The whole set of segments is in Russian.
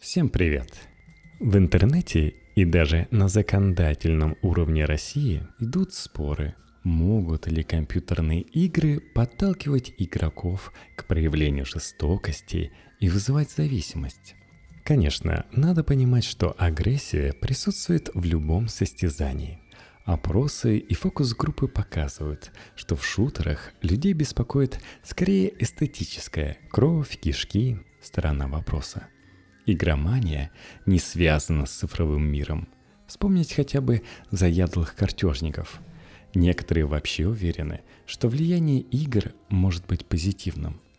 Всем привет! В интернете и даже на законодательном уровне России идут споры, могут ли компьютерные игры подталкивать игроков к проявлению жестокости и вызывать зависимость. Конечно, надо понимать, что агрессия присутствует в любом состязании. Опросы и фокус-группы показывают, что в шутерах людей беспокоит скорее эстетическая кровь, кишки, сторона вопроса. Игромания не связана с цифровым миром. Вспомнить хотя бы заядлых картежников. Некоторые вообще уверены, что влияние игр может быть позитивным –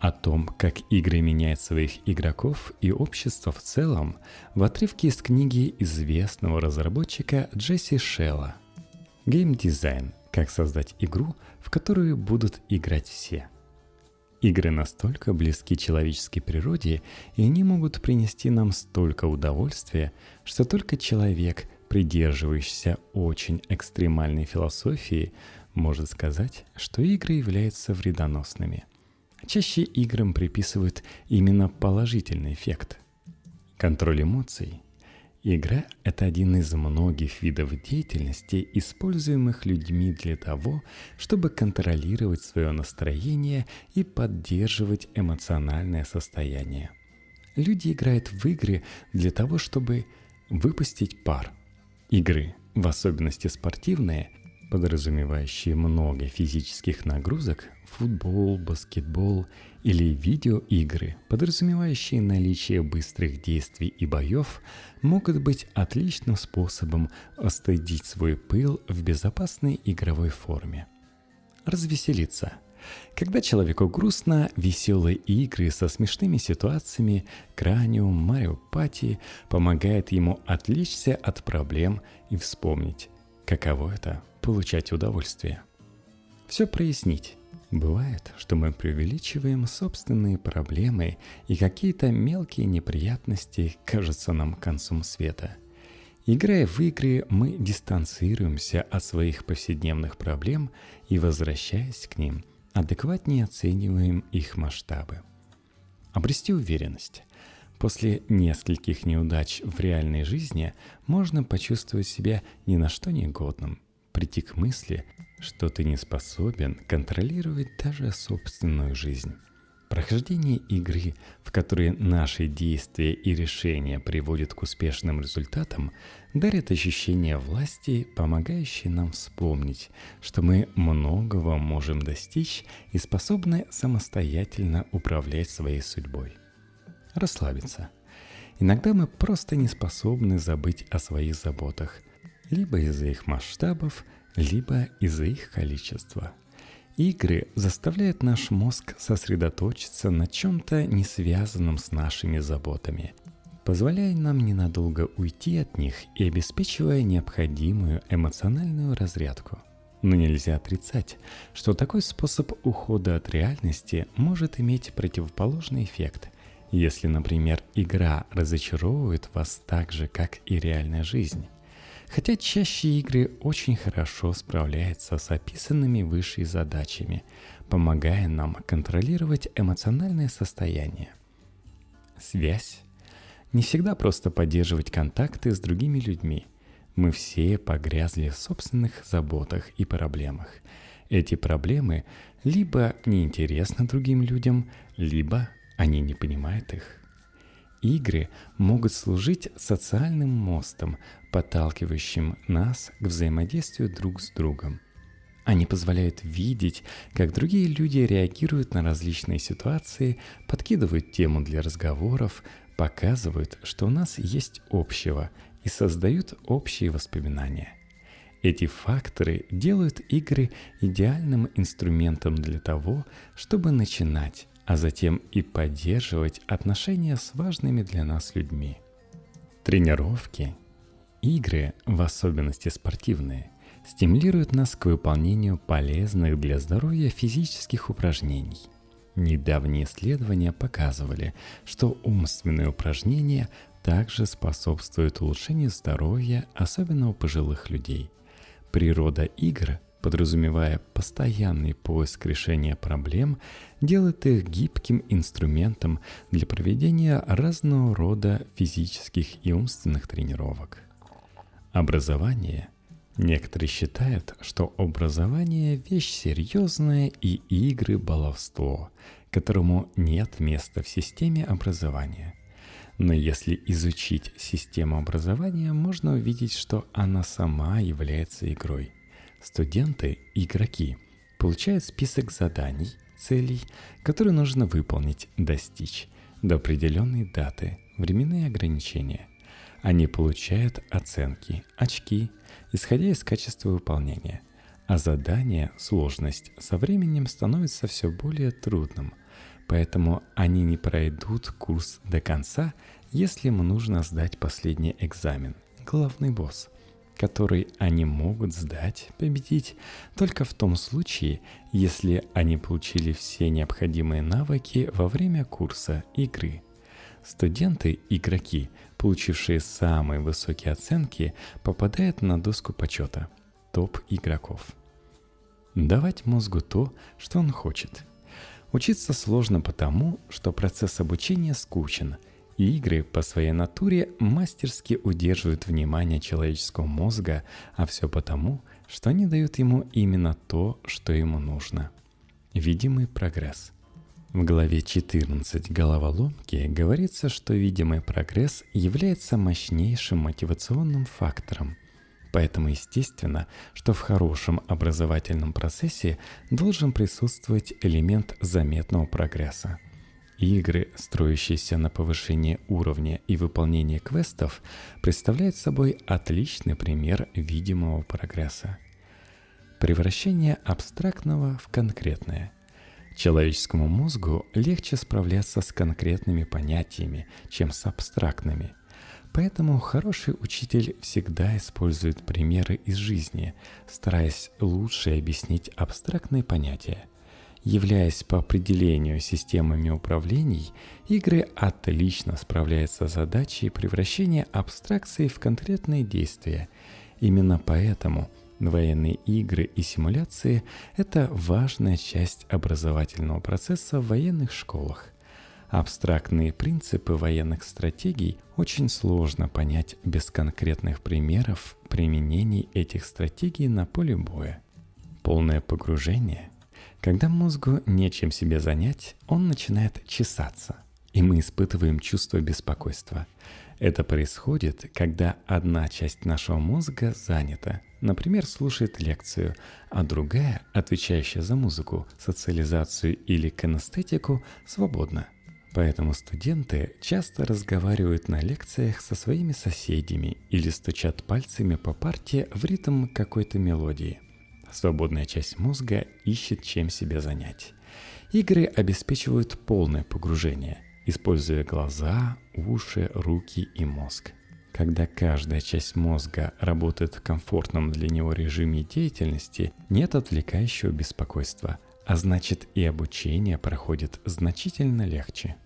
о том, как игры меняют своих игроков и общество в целом, в отрывке из книги известного разработчика Джесси Шелла «Геймдизайн. Как создать игру, в которую будут играть все». Игры настолько близки человеческой природе, и они могут принести нам столько удовольствия, что только человек, придерживающийся очень экстремальной философии, может сказать, что игры являются вредоносными – Чаще играм приписывают именно положительный эффект. Контроль эмоций. Игра – это один из многих видов деятельности, используемых людьми для того, чтобы контролировать свое настроение и поддерживать эмоциональное состояние. Люди играют в игры для того, чтобы выпустить пар. Игры, в особенности спортивные, подразумевающие много физических нагрузок, футбол, баскетбол или видеоигры, подразумевающие наличие быстрых действий и боев, могут быть отличным способом остудить свой пыл в безопасной игровой форме. Развеселиться – когда человеку грустно, веселые игры со смешными ситуациями, Краниум, Марио Пати помогает ему отвлечься от проблем и вспомнить, каково это – получать удовольствие. Все прояснить. Бывает, что мы преувеличиваем собственные проблемы, и какие-то мелкие неприятности кажутся нам концом света. Играя в игры, мы дистанцируемся от своих повседневных проблем и, возвращаясь к ним, адекватнее оцениваем их масштабы. Обрести уверенность. После нескольких неудач в реальной жизни можно почувствовать себя ни на что негодным, прийти к мысли, что ты не способен контролировать даже собственную жизнь. Прохождение игры, в которой наши действия и решения приводят к успешным результатам, дарит ощущение власти, помогающее нам вспомнить, что мы многого можем достичь и способны самостоятельно управлять своей судьбой. Расслабиться. Иногда мы просто не способны забыть о своих заботах, либо из-за их масштабов, либо из-за их количества. Игры заставляют наш мозг сосредоточиться на чем-то не связанном с нашими заботами, позволяя нам ненадолго уйти от них и обеспечивая необходимую эмоциональную разрядку. Но нельзя отрицать, что такой способ ухода от реальности может иметь противоположный эффект. Если, например, игра разочаровывает вас так же, как и реальная жизнь, Хотя чаще игры очень хорошо справляются с описанными выше задачами, помогая нам контролировать эмоциональное состояние. Связь. Не всегда просто поддерживать контакты с другими людьми. Мы все погрязли в собственных заботах и проблемах. Эти проблемы либо неинтересны другим людям, либо они не понимают их. Игры могут служить социальным мостом, подталкивающим нас к взаимодействию друг с другом. Они позволяют видеть, как другие люди реагируют на различные ситуации, подкидывают тему для разговоров, показывают, что у нас есть общего и создают общие воспоминания. Эти факторы делают игры идеальным инструментом для того, чтобы начинать а затем и поддерживать отношения с важными для нас людьми. Тренировки, игры, в особенности спортивные, стимулируют нас к выполнению полезных для здоровья физических упражнений. Недавние исследования показывали, что умственные упражнения также способствуют улучшению здоровья, особенно у пожилых людей. Природа игр подразумевая постоянный поиск решения проблем, делает их гибким инструментом для проведения разного рода физических и умственных тренировок. Образование. Некоторые считают, что образование – вещь серьезная и игры – баловство, которому нет места в системе образования. Но если изучить систему образования, можно увидеть, что она сама является игрой. Студенты – игроки, получают список заданий, целей, которые нужно выполнить, достичь до определенной даты, временные ограничения – они получают оценки, очки, исходя из качества выполнения. А задание, сложность со временем становится все более трудным. Поэтому они не пройдут курс до конца, если им нужно сдать последний экзамен, главный босс, который они могут сдать, победить, только в том случае, если они получили все необходимые навыки во время курса игры. Студенты, игроки – получившие самые высокие оценки, попадают на доску почета топ игроков. Давать мозгу то, что он хочет. Учиться сложно потому, что процесс обучения скучен, игры по своей натуре мастерски удерживают внимание человеческого мозга, а все потому, что они дают ему именно то, что ему нужно. Видимый прогресс – в главе 14 головоломки говорится, что видимый прогресс является мощнейшим мотивационным фактором. Поэтому естественно, что в хорошем образовательном процессе должен присутствовать элемент заметного прогресса. Игры, строящиеся на повышении уровня и выполнении квестов, представляют собой отличный пример видимого прогресса. Превращение абстрактного в конкретное – Человеческому мозгу легче справляться с конкретными понятиями, чем с абстрактными. Поэтому хороший учитель всегда использует примеры из жизни, стараясь лучше объяснить абстрактные понятия. Являясь по определению системами управлений, игры отлично справляются с задачей превращения абстракции в конкретные действия. Именно поэтому – Военные игры и симуляции – это важная часть образовательного процесса в военных школах. Абстрактные принципы военных стратегий очень сложно понять без конкретных примеров применений этих стратегий на поле боя. Полное погружение – когда мозгу нечем себе занять, он начинает чесаться, и мы испытываем чувство беспокойства. Это происходит, когда одна часть нашего мозга занята – Например, слушает лекцию, а другая, отвечающая за музыку, социализацию или кинестетику, свободна. Поэтому студенты часто разговаривают на лекциях со своими соседями или стучат пальцами по парте в ритм какой-то мелодии. Свободная часть мозга ищет чем себя занять. Игры обеспечивают полное погружение, используя глаза, уши, руки и мозг. Когда каждая часть мозга работает в комфортном для него режиме деятельности, нет отвлекающего беспокойства, а значит и обучение проходит значительно легче.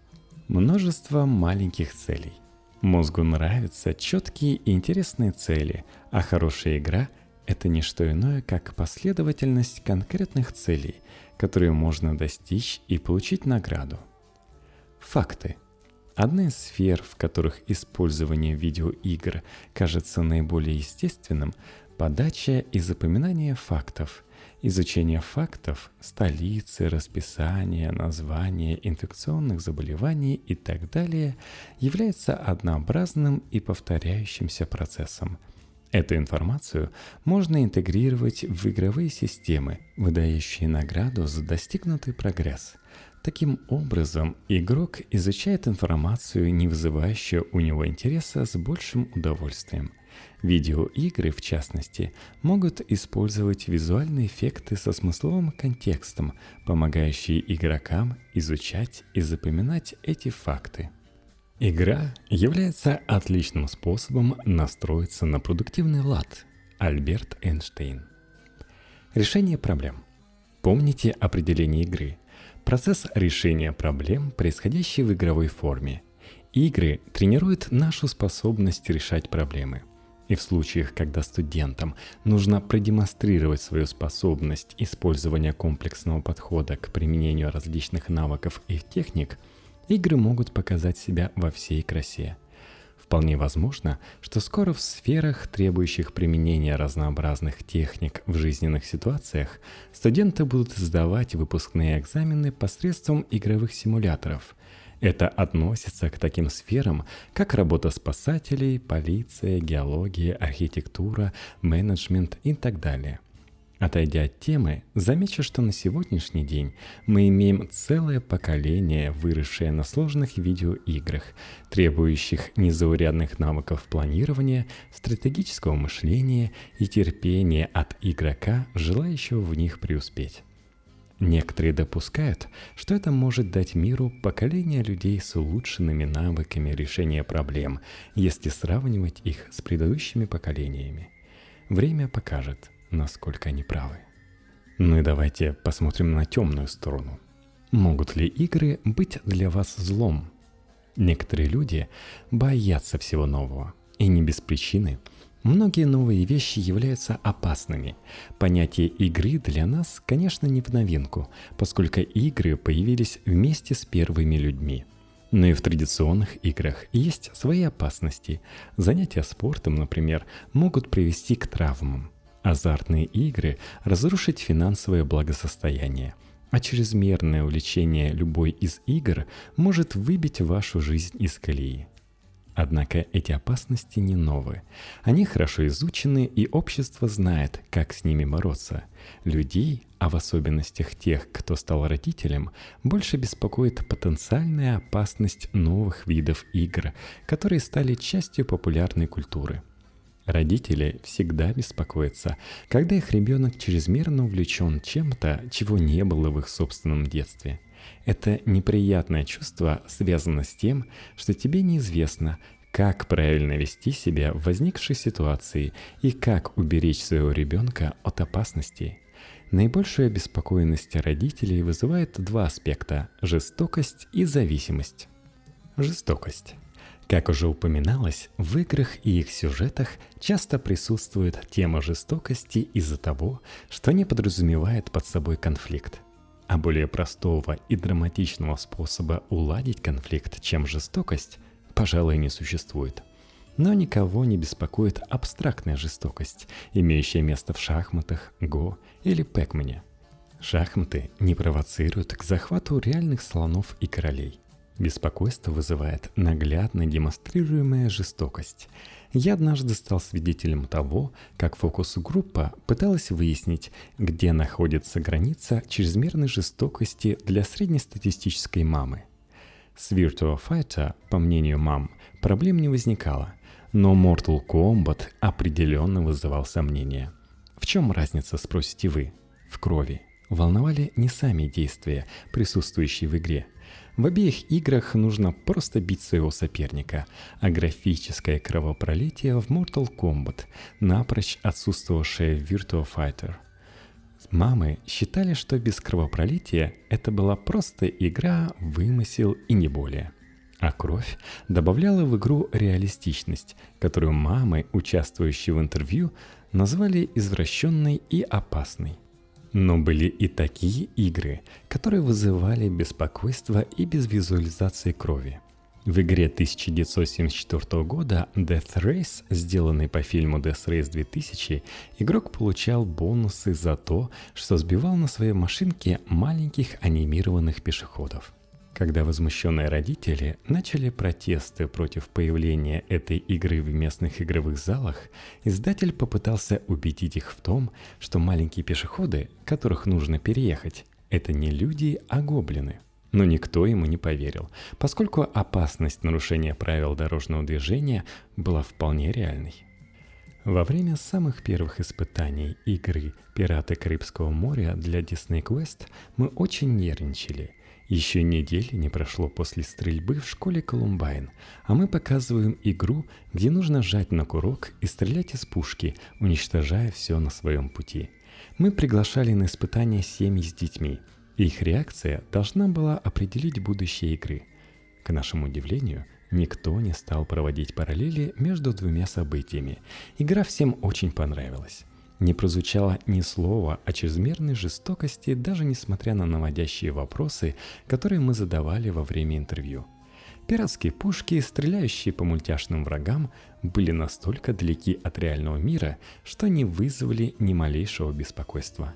Множество маленьких целей. Мозгу нравятся четкие и интересные цели, а хорошая игра – это не что иное, как последовательность конкретных целей, которые можно достичь и получить награду. Факты – Одна из сфер, в которых использование видеоигр кажется наиболее естественным – подача и запоминание фактов. Изучение фактов, столицы, расписания, названия инфекционных заболеваний и так далее является однообразным и повторяющимся процессом. Эту информацию можно интегрировать в игровые системы, выдающие награду за достигнутый прогресс – Таким образом, игрок изучает информацию, не вызывающую у него интереса, с большим удовольствием. Видеоигры, в частности, могут использовать визуальные эффекты со смысловым контекстом, помогающие игрокам изучать и запоминать эти факты. Игра является отличным способом настроиться на продуктивный лад. Альберт Эйнштейн. Решение проблем. Помните определение игры – Процесс решения проблем, происходящий в игровой форме. Игры тренируют нашу способность решать проблемы. И в случаях, когда студентам нужно продемонстрировать свою способность использования комплексного подхода к применению различных навыков и техник, игры могут показать себя во всей красе. Вполне возможно, что скоро в сферах, требующих применения разнообразных техник в жизненных ситуациях, студенты будут сдавать выпускные экзамены посредством игровых симуляторов – это относится к таким сферам, как работа спасателей, полиция, геология, архитектура, менеджмент и так далее. Отойдя от темы, замечу, что на сегодняшний день мы имеем целое поколение, выросшее на сложных видеоиграх, требующих незаурядных навыков планирования, стратегического мышления и терпения от игрока, желающего в них преуспеть. Некоторые допускают, что это может дать миру поколение людей с улучшенными навыками решения проблем, если сравнивать их с предыдущими поколениями. Время покажет, насколько они правы. Ну и давайте посмотрим на темную сторону. Могут ли игры быть для вас злом? Некоторые люди боятся всего нового, и не без причины – Многие новые вещи являются опасными. Понятие игры для нас, конечно, не в новинку, поскольку игры появились вместе с первыми людьми. Но и в традиционных играх есть свои опасности. Занятия спортом, например, могут привести к травмам. Азартные игры – разрушить финансовое благосостояние. А чрезмерное увлечение любой из игр может выбить вашу жизнь из колеи. Однако эти опасности не новые. Они хорошо изучены, и общество знает, как с ними бороться. Людей, а в особенностях тех, кто стал родителем, больше беспокоит потенциальная опасность новых видов игр, которые стали частью популярной культуры. Родители всегда беспокоятся, когда их ребенок чрезмерно увлечен чем-то, чего не было в их собственном детстве – это неприятное чувство связано с тем, что тебе неизвестно, как правильно вести себя в возникшей ситуации и как уберечь своего ребенка от опасностей. Наибольшую обеспокоенность родителей вызывает два аспекта – жестокость и зависимость. Жестокость. Как уже упоминалось, в играх и их сюжетах часто присутствует тема жестокости из-за того, что не подразумевает под собой конфликт – а более простого и драматичного способа уладить конфликт, чем жестокость, пожалуй, не существует. Но никого не беспокоит абстрактная жестокость, имеющая место в шахматах, го или пэкмане. Шахматы не провоцируют к захвату реальных слонов и королей. Беспокойство вызывает наглядно демонстрируемая жестокость – я однажды стал свидетелем того, как фокус-группа пыталась выяснить, где находится граница чрезмерной жестокости для среднестатистической мамы. С Virtua Fighter, по мнению мам, проблем не возникало, но Mortal Kombat определенно вызывал сомнения. В чем разница, спросите вы? В крови. Волновали не сами действия, присутствующие в игре – в обеих играх нужно просто бить своего соперника, а графическое кровопролитие в Mortal Kombat, напрочь отсутствовавшее в Virtua Fighter. Мамы считали, что без кровопролития это была просто игра, вымысел и не более. А кровь добавляла в игру реалистичность, которую мамы, участвующие в интервью, назвали извращенной и опасной – но были и такие игры, которые вызывали беспокойство и без визуализации крови. В игре 1974 года Death Race, сделанной по фильму Death Race 2000, игрок получал бонусы за то, что сбивал на своей машинке маленьких анимированных пешеходов – когда возмущенные родители начали протесты против появления этой игры в местных игровых залах, издатель попытался убедить их в том, что маленькие пешеходы, которых нужно переехать, это не люди, а гоблины. Но никто ему не поверил, поскольку опасность нарушения правил дорожного движения была вполне реальной. Во время самых первых испытаний игры «Пираты Карибского моря» для Disney Quest мы очень нервничали – еще недели не прошло после стрельбы в школе Колумбайн, а мы показываем игру, где нужно жать на курок и стрелять из пушки, уничтожая все на своем пути. Мы приглашали на испытания семьи с детьми, их реакция должна была определить будущее игры. К нашему удивлению, Никто не стал проводить параллели между двумя событиями. Игра всем очень понравилась. Не прозвучало ни слова о чрезмерной жестокости, даже несмотря на наводящие вопросы, которые мы задавали во время интервью. Пиратские пушки, стреляющие по мультяшным врагам, были настолько далеки от реального мира, что не вызвали ни малейшего беспокойства.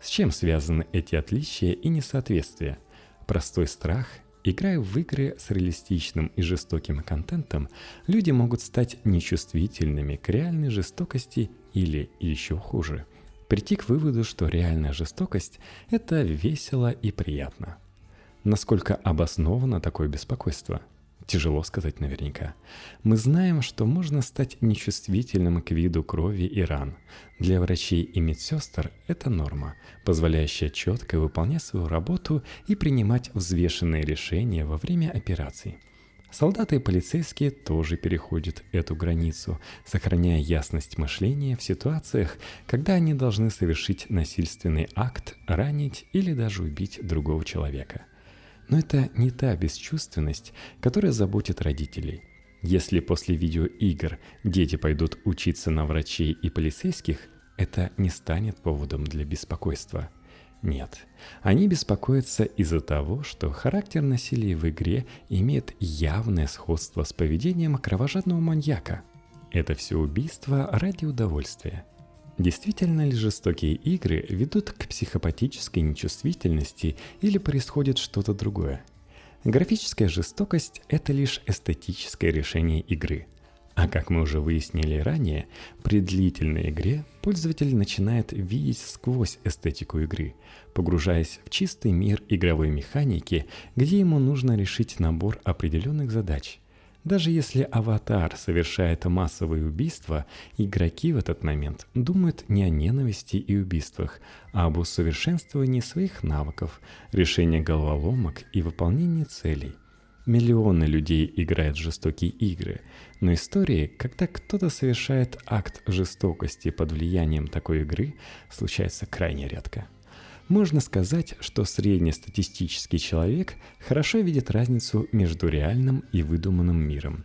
С чем связаны эти отличия и несоответствия? Простой страх Играя в игры с реалистичным и жестоким контентом, люди могут стать нечувствительными к реальной жестокости или, еще хуже, прийти к выводу, что реальная жестокость – это весело и приятно. Насколько обосновано такое беспокойство – Тяжело сказать наверняка. Мы знаем, что можно стать нечувствительным к виду крови и ран. Для врачей и медсестер это норма, позволяющая четко выполнять свою работу и принимать взвешенные решения во время операций. Солдаты и полицейские тоже переходят эту границу, сохраняя ясность мышления в ситуациях, когда они должны совершить насильственный акт, ранить или даже убить другого человека – но это не та бесчувственность, которая заботит родителей. Если после видеоигр дети пойдут учиться на врачей и полицейских, это не станет поводом для беспокойства. Нет, они беспокоятся из-за того, что характер насилия в игре имеет явное сходство с поведением кровожадного маньяка. Это все убийство ради удовольствия – Действительно ли жестокие игры ведут к психопатической нечувствительности или происходит что-то другое? Графическая жестокость – это лишь эстетическое решение игры. А как мы уже выяснили ранее, при длительной игре пользователь начинает видеть сквозь эстетику игры, погружаясь в чистый мир игровой механики, где ему нужно решить набор определенных задач – даже если аватар совершает массовые убийства, игроки в этот момент думают не о ненависти и убийствах, а об усовершенствовании своих навыков, решении головоломок и выполнении целей. Миллионы людей играют в жестокие игры, но истории, когда кто-то совершает акт жестокости под влиянием такой игры, случается крайне редко. Можно сказать, что среднестатистический человек хорошо видит разницу между реальным и выдуманным миром.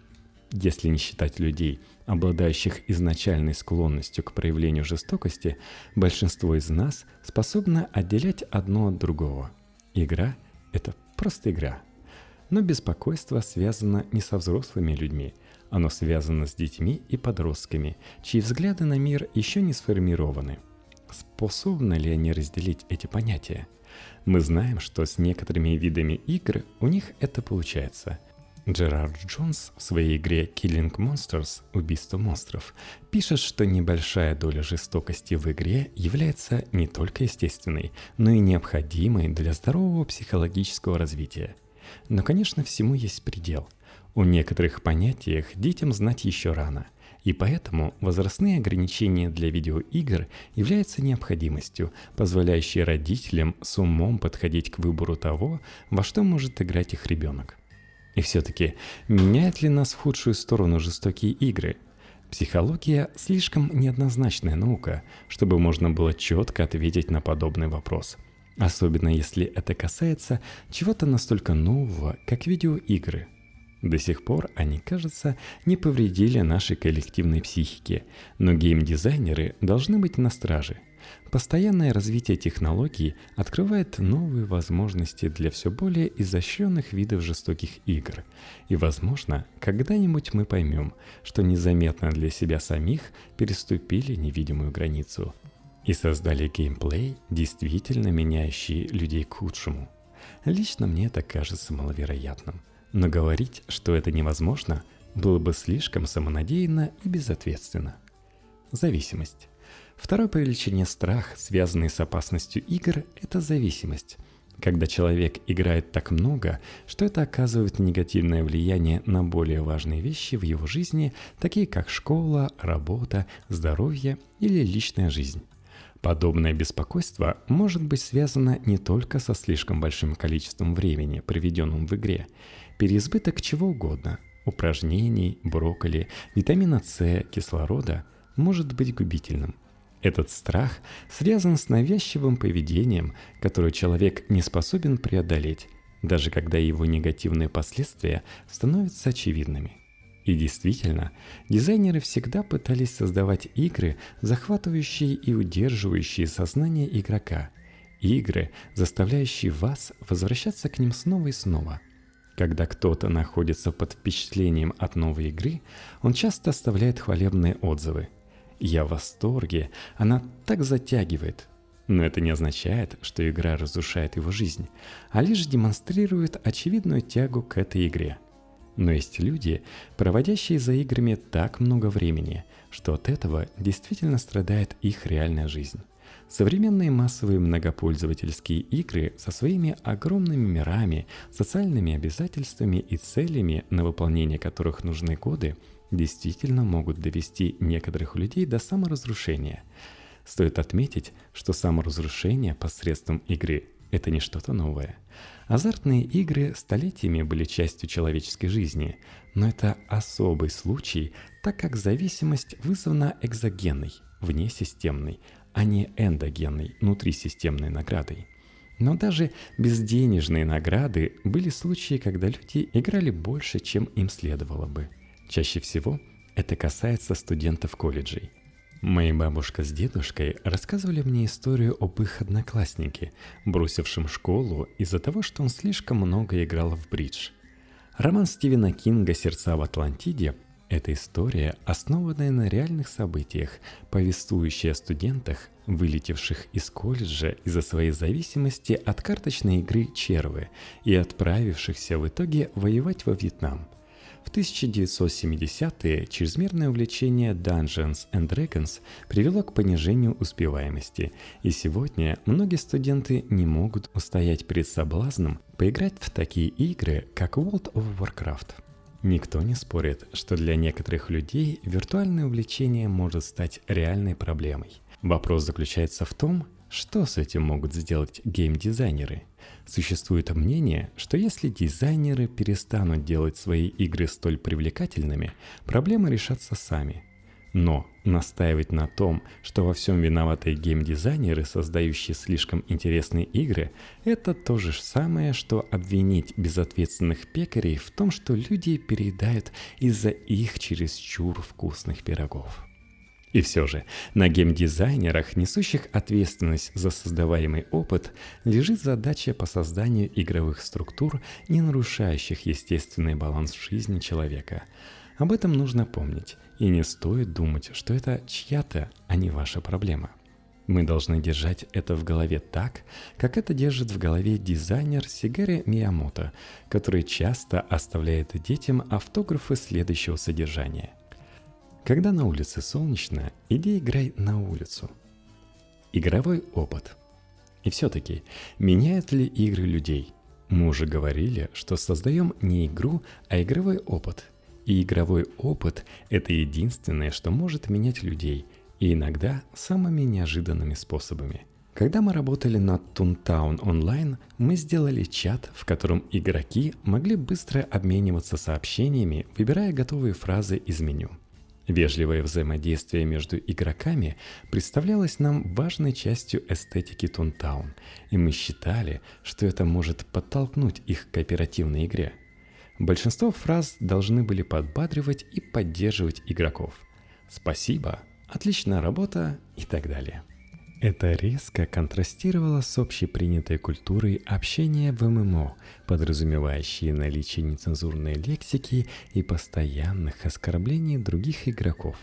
Если не считать людей, обладающих изначальной склонностью к проявлению жестокости, большинство из нас способно отделять одно от другого. Игра – это просто игра. Но беспокойство связано не со взрослыми людьми, оно связано с детьми и подростками, чьи взгляды на мир еще не сформированы – Способны ли они разделить эти понятия? Мы знаем, что с некоторыми видами игр у них это получается. Джерард Джонс в своей игре Killing Monsters – Убийство монстров пишет, что небольшая доля жестокости в игре является не только естественной, но и необходимой для здорового психологического развития. Но, конечно, всему есть предел. У некоторых понятиях детям знать еще рано – и поэтому возрастные ограничения для видеоигр являются необходимостью, позволяющей родителям с умом подходить к выбору того, во что может играть их ребенок. И все-таки, меняет ли нас в худшую сторону жестокие игры? Психология – слишком неоднозначная наука, чтобы можно было четко ответить на подобный вопрос. Особенно если это касается чего-то настолько нового, как видеоигры – до сих пор они, кажется, не повредили нашей коллективной психике, но геймдизайнеры должны быть на страже. Постоянное развитие технологий открывает новые возможности для все более изощренных видов жестоких игр. И, возможно, когда-нибудь мы поймем, что незаметно для себя самих переступили невидимую границу и создали геймплей, действительно меняющий людей к худшему. Лично мне это кажется маловероятным. Но говорить, что это невозможно, было бы слишком самонадеянно и безответственно. Зависимость. Второй по величине страх, связанный с опасностью игр, это зависимость. Когда человек играет так много, что это оказывает негативное влияние на более важные вещи в его жизни, такие как школа, работа, здоровье или личная жизнь. Подобное беспокойство может быть связано не только со слишком большим количеством времени, проведенным в игре. Переизбыток чего угодно – упражнений, брокколи, витамина С, кислорода – может быть губительным. Этот страх связан с навязчивым поведением, которое человек не способен преодолеть, даже когда его негативные последствия становятся очевидными. И действительно, дизайнеры всегда пытались создавать игры, захватывающие и удерживающие сознание игрока. Игры, заставляющие вас возвращаться к ним снова и снова. Когда кто-то находится под впечатлением от новой игры, он часто оставляет хвалебные отзывы. «Я в восторге, она так затягивает», но это не означает, что игра разрушает его жизнь, а лишь демонстрирует очевидную тягу к этой игре. Но есть люди, проводящие за играми так много времени, что от этого действительно страдает их реальная жизнь. Современные массовые многопользовательские игры со своими огромными мирами, социальными обязательствами и целями, на выполнение которых нужны годы, действительно могут довести некоторых людей до саморазрушения – Стоит отметить, что саморазрушение посредством игры – это не что-то новое. Азартные игры столетиями были частью человеческой жизни, но это особый случай, так как зависимость вызвана экзогенной, внесистемной, а не эндогенной, внутрисистемной наградой. Но даже безденежные награды были случаи, когда люди играли больше, чем им следовало бы. Чаще всего это касается студентов колледжей – Моя бабушка с дедушкой рассказывали мне историю об их однокласснике, бросившем школу из-за того, что он слишком много играл в бридж. Роман Стивена Кинга «Сердца в Атлантиде» — это история, основанная на реальных событиях, повествующая о студентах, вылетевших из колледжа из-за своей зависимости от карточной игры «Червы» и отправившихся в итоге воевать во Вьетнам — в 1970-е чрезмерное увлечение Dungeons and Dragons привело к понижению успеваемости, и сегодня многие студенты не могут устоять перед соблазном поиграть в такие игры, как World of Warcraft. Никто не спорит, что для некоторых людей виртуальное увлечение может стать реальной проблемой. Вопрос заключается в том, что с этим могут сделать геймдизайнеры? Существует мнение, что если дизайнеры перестанут делать свои игры столь привлекательными, проблемы решатся сами. Но настаивать на том, что во всем виноваты геймдизайнеры, создающие слишком интересные игры, это то же самое, что обвинить безответственных пекарей в том, что люди переедают из-за их чересчур вкусных пирогов. И все же, на геймдизайнерах, несущих ответственность за создаваемый опыт, лежит задача по созданию игровых структур, не нарушающих естественный баланс жизни человека. Об этом нужно помнить, и не стоит думать, что это чья-то, а не ваша проблема. Мы должны держать это в голове так, как это держит в голове дизайнер Сигари Миямото, который часто оставляет детям автографы следующего содержания – когда на улице солнечно, иди играй на улицу. Игровой опыт. И все-таки, меняют ли игры людей? Мы уже говорили, что создаем не игру, а игровой опыт. И игровой опыт – это единственное, что может менять людей, и иногда самыми неожиданными способами. Когда мы работали над Toontown Online, мы сделали чат, в котором игроки могли быстро обмениваться сообщениями, выбирая готовые фразы из меню – Вежливое взаимодействие между игроками представлялось нам важной частью эстетики Тунтаун, и мы считали, что это может подтолкнуть их к кооперативной игре. Большинство фраз должны были подбадривать и поддерживать игроков. «Спасибо», «Отличная работа» и так далее. Это резко контрастировало с общепринятой культурой общения в ММО, подразумевающей наличие нецензурной лексики и постоянных оскорблений других игроков.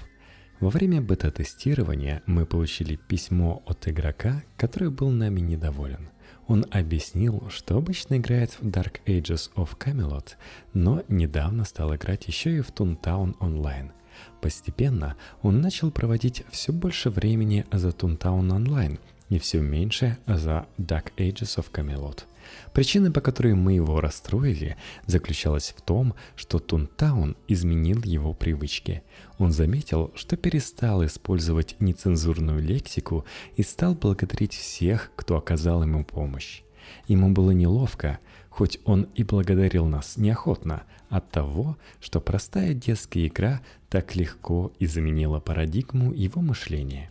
Во время бета-тестирования мы получили письмо от игрока, который был нами недоволен. Он объяснил, что обычно играет в Dark Ages of Camelot, но недавно стал играть еще и в Toontown Online – Постепенно он начал проводить все больше времени за Toontown Online и все меньше за Dark Ages of Camelot. Причина, по которой мы его расстроили, заключалась в том, что Тунтаун изменил его привычки. Он заметил, что перестал использовать нецензурную лексику и стал благодарить всех, кто оказал ему помощь. Ему было неловко, хоть он и благодарил нас неохотно, от того, что простая детская игра так легко изменила парадигму его мышления.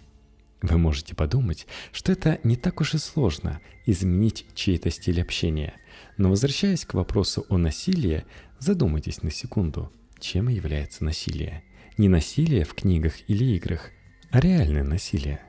Вы можете подумать, что это не так уж и сложно изменить чей-то стиль общения. Но возвращаясь к вопросу о насилии, задумайтесь на секунду, чем является насилие. Не насилие в книгах или играх, а реальное насилие.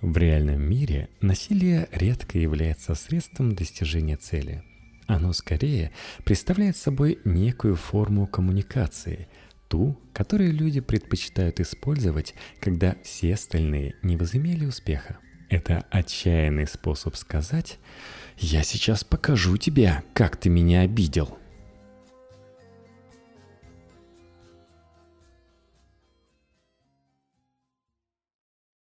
В реальном мире насилие редко является средством достижения цели. Оно скорее представляет собой некую форму коммуникации, ту, которую люди предпочитают использовать, когда все остальные не возымели успеха. Это отчаянный способ сказать «Я сейчас покажу тебе, как ты меня обидел».